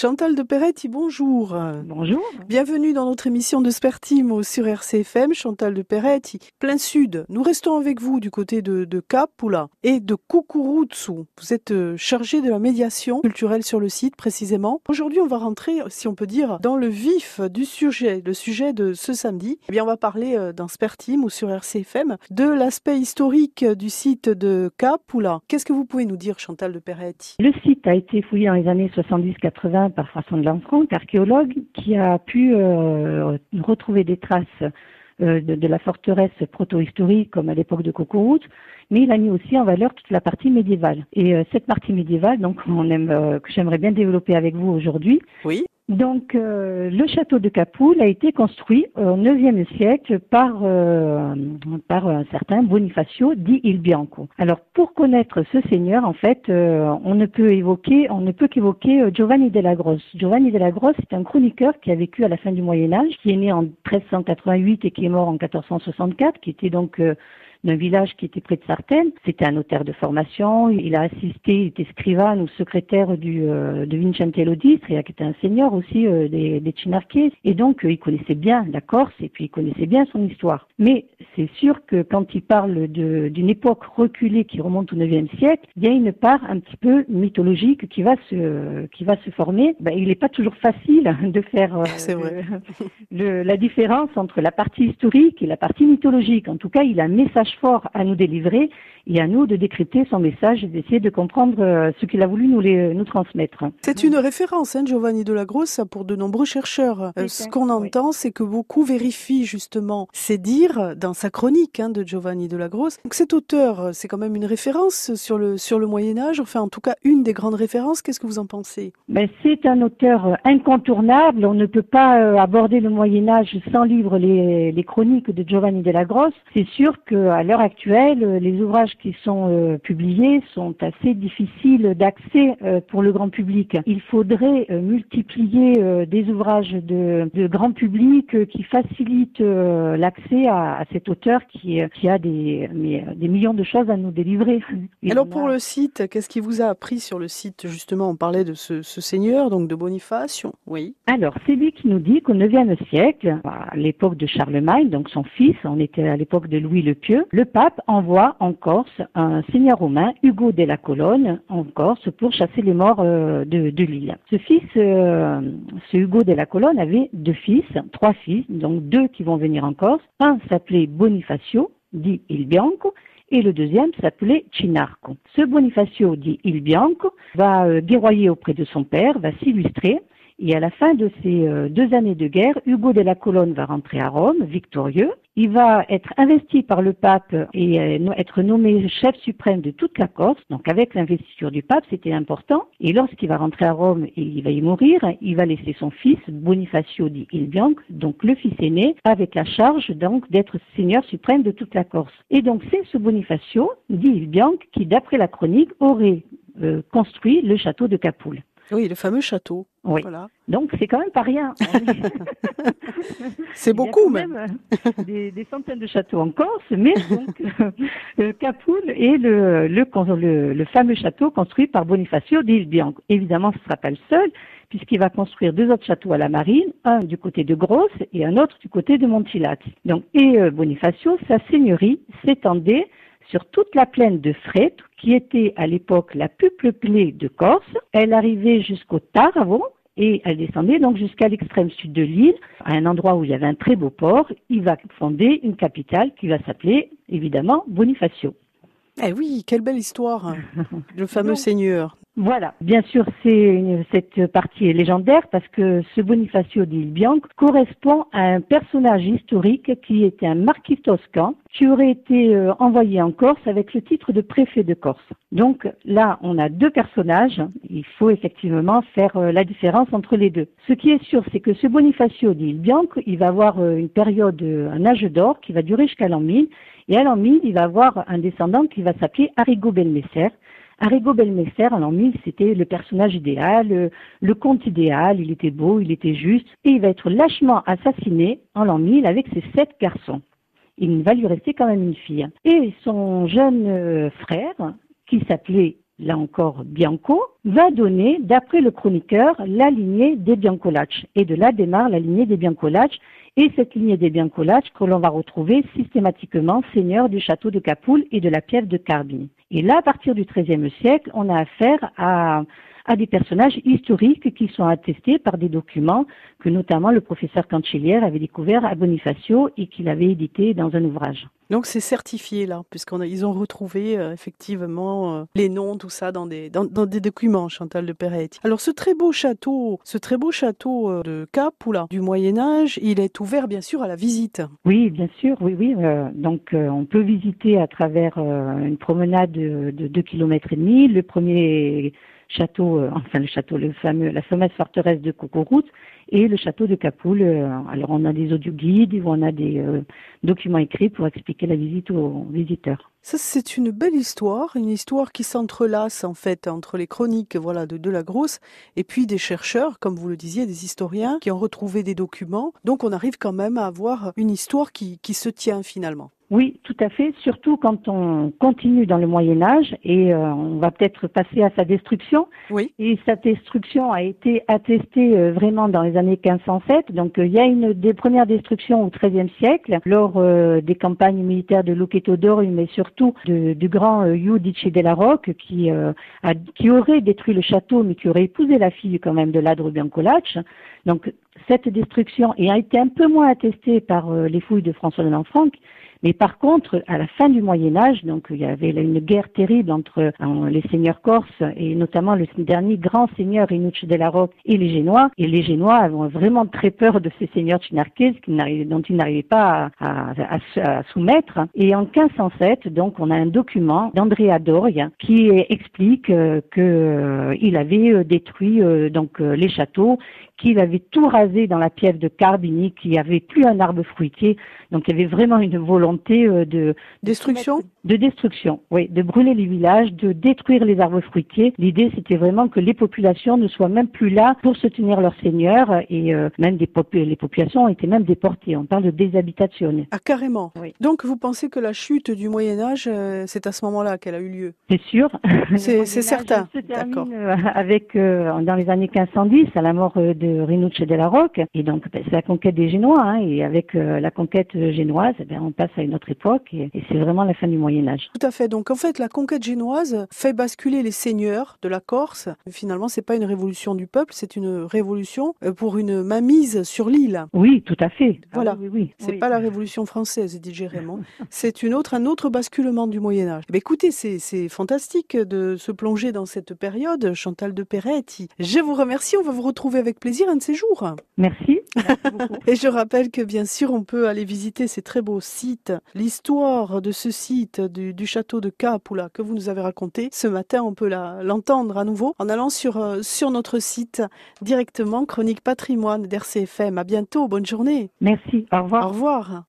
Chantal de Peretti, bonjour. Bonjour. Bienvenue dans notre émission de Spertimo sur RCFM. Chantal de Peretti, plein sud. Nous restons avec vous du côté de, de Capula et de Kukurutsu. Vous êtes euh, chargé de la médiation culturelle sur le site précisément. Aujourd'hui, on va rentrer, si on peut dire, dans le vif du sujet, le sujet de ce samedi. Eh bien, on va parler euh, dans Spertim ou sur RCFM de l'aspect historique du site de Capula. Qu'est-ce que vous pouvez nous dire, Chantal de Peretti Le site a été fouillé dans les années 70-80 par François de Lanfranc, archéologue, qui a pu euh, retrouver des traces euh, de, la forteresse proto-historique comme à l'époque de Cocourut, mais il a mis aussi en valeur toute la partie médiévale. Et euh, cette partie médiévale, donc que j'aimerais bien développer avec vous aujourd'hui. Oui. Donc, euh, le château de Capoul a été construit au IXe siècle par, euh, par un certain Bonifacio di Il Bianco. Alors, pour connaître ce seigneur, en fait, euh, on ne peut évoquer, on ne peut qu'évoquer Giovanni della Grosse. Giovanni della Grosse est un chroniqueur qui a vécu à la fin du Moyen Âge, qui est né en 1388 et qui est mort en 1464, qui était donc d'un village qui était près de Sartène. C'était un notaire de formation. Il a assisté, il était scrivane ou secrétaire du, euh, de Vincentello d'Istria, qui était un seigneur aussi euh, des, des Et donc, euh, il connaissait bien la Corse et puis il connaissait bien son histoire. Mais c'est sûr que quand il parle d'une époque reculée qui remonte au IXe siècle, il y a une part un petit peu mythologique qui va se, qui va se former. Ben, il n'est pas toujours facile de faire le, la différence entre la partie historique et la partie mythologique. En tout cas, il a un message fort à nous délivrer et à nous de décrypter son message et d'essayer de comprendre euh, ce qu'il a voulu nous, les, nous transmettre. C'est une référence, hein, Giovanni de la Grosse, pour de nombreux chercheurs. Euh, ce qu'on entend, c'est que beaucoup vérifient justement ses dires dans sa chronique hein, de Giovanni de la Grosse. Donc cet auteur, euh, c'est quand même une référence sur le, sur le Moyen Âge, enfin en tout cas une des grandes références. Qu'est-ce que vous en pensez? Ben, C'est un auteur incontournable. On ne peut pas aborder le Moyen Âge sans lire les, les chroniques de Giovanni de la Grosse. C'est sûr qu'à l'heure actuelle, les ouvrages qui sont euh, publiés sont assez difficiles d'accès euh, pour le grand public. Il faudrait euh, multiplier des ouvrages de, de, grand public qui facilitent l'accès à, à, cet auteur qui, qui a des, mais, des millions de choses à nous délivrer. Alors pour le site, qu'est-ce qui vous a appris sur le site? Justement, on parlait de ce, ce seigneur, donc de Boniface. Oui. Alors, c'est lui qui nous dit qu'au IXe siècle, à l'époque de Charlemagne, donc son fils, on était à l'époque de Louis le Pieux, le pape envoie en Corse un seigneur romain, Hugo de la Colonne, en Corse, pour chasser les morts euh, de, de l'île. Ce fils, euh, Hugo de la Colonne avait deux fils, trois fils, donc deux qui vont venir en Corse. Un s'appelait Bonifacio, dit Il Bianco, et le deuxième s'appelait Cinarco. Ce Bonifacio, dit Il Bianco, va euh, guerroyer auprès de son père, va s'illustrer, et à la fin de ces euh, deux années de guerre, Hugo de la Colonne va rentrer à Rome, victorieux. Il va être investi par le pape et euh, être nommé chef suprême de toute la Corse. Donc avec l'investiture du pape, c'était important. Et lorsqu'il va rentrer à Rome et il va y mourir, il va laisser son fils, Bonifacio di Ilbianc, donc le fils aîné, avec la charge donc d'être seigneur suprême de toute la Corse. Et donc c'est ce Bonifacio di Ilbianc qui, d'après la chronique, aurait euh, construit le château de Capoul. Oui, le fameux château. Oui. Voilà. Donc c'est quand même pas rien. c'est beaucoup même. Euh, des, des, centaines de châteaux en Corse, mais donc euh, Capoul est le, le, le, fameux château construit par Bonifacio di Bianco. Évidemment, ce ne sera pas le seul, puisqu'il va construire deux autres châteaux à la marine, un du côté de Grosse et un autre du côté de Montilati. Donc, et euh, Bonifacio, sa seigneurie s'étendait sur toute la plaine de Fret, qui était à l'époque la plus peuplée de Corse. Elle arrivait jusqu'au Taravo, et elle descendait donc jusqu'à l'extrême sud de l'île, à un endroit où il y avait un très beau port. Il va fonder une capitale qui va s'appeler évidemment Bonifacio. Eh oui, quelle belle histoire, le fameux seigneur. Voilà, bien sûr, c'est cette partie est légendaire parce que ce Bonifacio di Bianco correspond à un personnage historique qui était un marquis toscan qui aurait été euh, envoyé en Corse avec le titre de préfet de Corse. Donc là, on a deux personnages. Il faut effectivement faire euh, la différence entre les deux. Ce qui est sûr, c'est que ce Bonifacio di Bianco, il va avoir euh, une période, un âge d'or qui va durer jusqu'à l'an 1000. Et à l'an 1000, il va avoir un descendant qui va s'appeler Arrigo Belmesser Arrigo Belmesser, en l'an 1000, c'était le personnage idéal, le, le, conte idéal, il était beau, il était juste, et il va être lâchement assassiné en l'an 1000 avec ses sept garçons. Il va lui rester quand même une fille. Et son jeune euh, frère, qui s'appelait là encore Bianco, va donner, d'après le chroniqueur, la lignée des Biancolacci. Et de là démarre la lignée des Biancolacci. Et cette lignée des Biancolacci que l'on va retrouver systématiquement seigneur du château de Capoul et de la piève de Carbini. Et là, à partir du XIIIe siècle, on a affaire à à des personnages historiques qui sont attestés par des documents que notamment le professeur Cancellière avait découvert à Bonifacio et qu'il avait édité dans un ouvrage. Donc c'est certifié là, puisqu'ils ont retrouvé euh, effectivement euh, les noms, tout ça dans des, dans, des documents, Chantal de Peretti. Alors ce très beau château, ce très beau château euh, de Capoula du Moyen Âge, il est ouvert bien sûr à la visite. Oui, bien sûr, oui, oui. donc on peut visiter à travers une promenade de, de 2 km et demi. Le premier château, euh, enfin le château, le fameux, la fameuse forteresse de Cocoroute et le château de Capoul. Euh, alors on a des audioguides ou on a des euh, documents écrits pour expliquer la visite aux visiteurs. Ça, c'est une belle histoire, une histoire qui s'entrelace en fait entre les chroniques voilà de De la Grosse et puis des chercheurs, comme vous le disiez, des historiens qui ont retrouvé des documents. Donc on arrive quand même à avoir une histoire qui, qui se tient finalement. Oui, tout à fait, surtout quand on continue dans le Moyen Âge et euh, on va peut-être passer à sa destruction. Oui. Et sa destruction a été attestée euh, vraiment dans les années 1507. Donc euh, il y a une des premières destructions au XIIIe siècle lors des campagnes militaires de Luqueto d'Or, mais surtout de, du grand Iudice della Rocque qui, a, qui aurait détruit le château, mais qui aurait épousé la fille quand même de l'Adre Biancolacci. Donc cette destruction a été un peu moins attestée par les fouilles de François de Lanfranc, mais par contre, à la fin du Moyen Âge, donc il y avait une guerre terrible entre euh, les seigneurs corses et notamment le dernier grand seigneur Inucci de la Roque et les Génois. Et les Génois avaient vraiment très peur de ces seigneurs chinarqués dont ils n'arrivaient pas à, à, soumettre. Et en 1507, donc, on a un document d'Andrea Doria qui explique euh, qu'il euh, avait détruit donc les châteaux, qu'il avait tout rasé dans la piève de Carbini, qu'il n'y avait plus un arbre fruitier. Donc il y avait vraiment une volonté euh, de destruction, de, destruction, oui, de brûler les villages, de détruire les arbres fruitiers. L'idée, c'était vraiment que les populations ne soient même plus là pour soutenir leurs seigneurs et euh, même des les populations ont été même déportées. On parle de déshabitation. Ah carrément. Donc vous pensez que la chute du Moyen Âge, euh, c'est à ce moment-là qu'elle a eu lieu? C'est sûr. C'est certain. D'accord. avec dans les années 1510 à la mort de Rinucci della Rocque et donc ben, c'est la conquête des Génois hein, et avec la conquête génoise, eh ben, on passe à une autre époque et, c'est vraiment la fin du Moyen Âge. Tout à fait. Donc en fait, la conquête génoise fait basculer les seigneurs de la Corse. Finalement, c'est pas une révolution du peuple, c'est une révolution euh, pour une mainmise sur l'île. Oui, tout à fait. Ah voilà. oui, oui, C'est pas la révolution française, dit Jérémon. c'est une autre, un autre basculement du Moyen Âge. Écoutez, c'est fantastique de se plonger dans cette période. Chantal de Peretti. Je vous remercie. On va vous retrouver avec plaisir un de ces jours. Merci. et je rappelle que bien sûr, on peut aller visiter ces très beaux sites l'histoire de ce site du, château de Capula que vous nous avez raconté ce matin, on peut l'entendre à nouveau en allant sur, euh, sur notre site directement, Chronique Patrimoine d'RCFM. À bientôt, bonne journée. Merci, au revoir. Au revoir.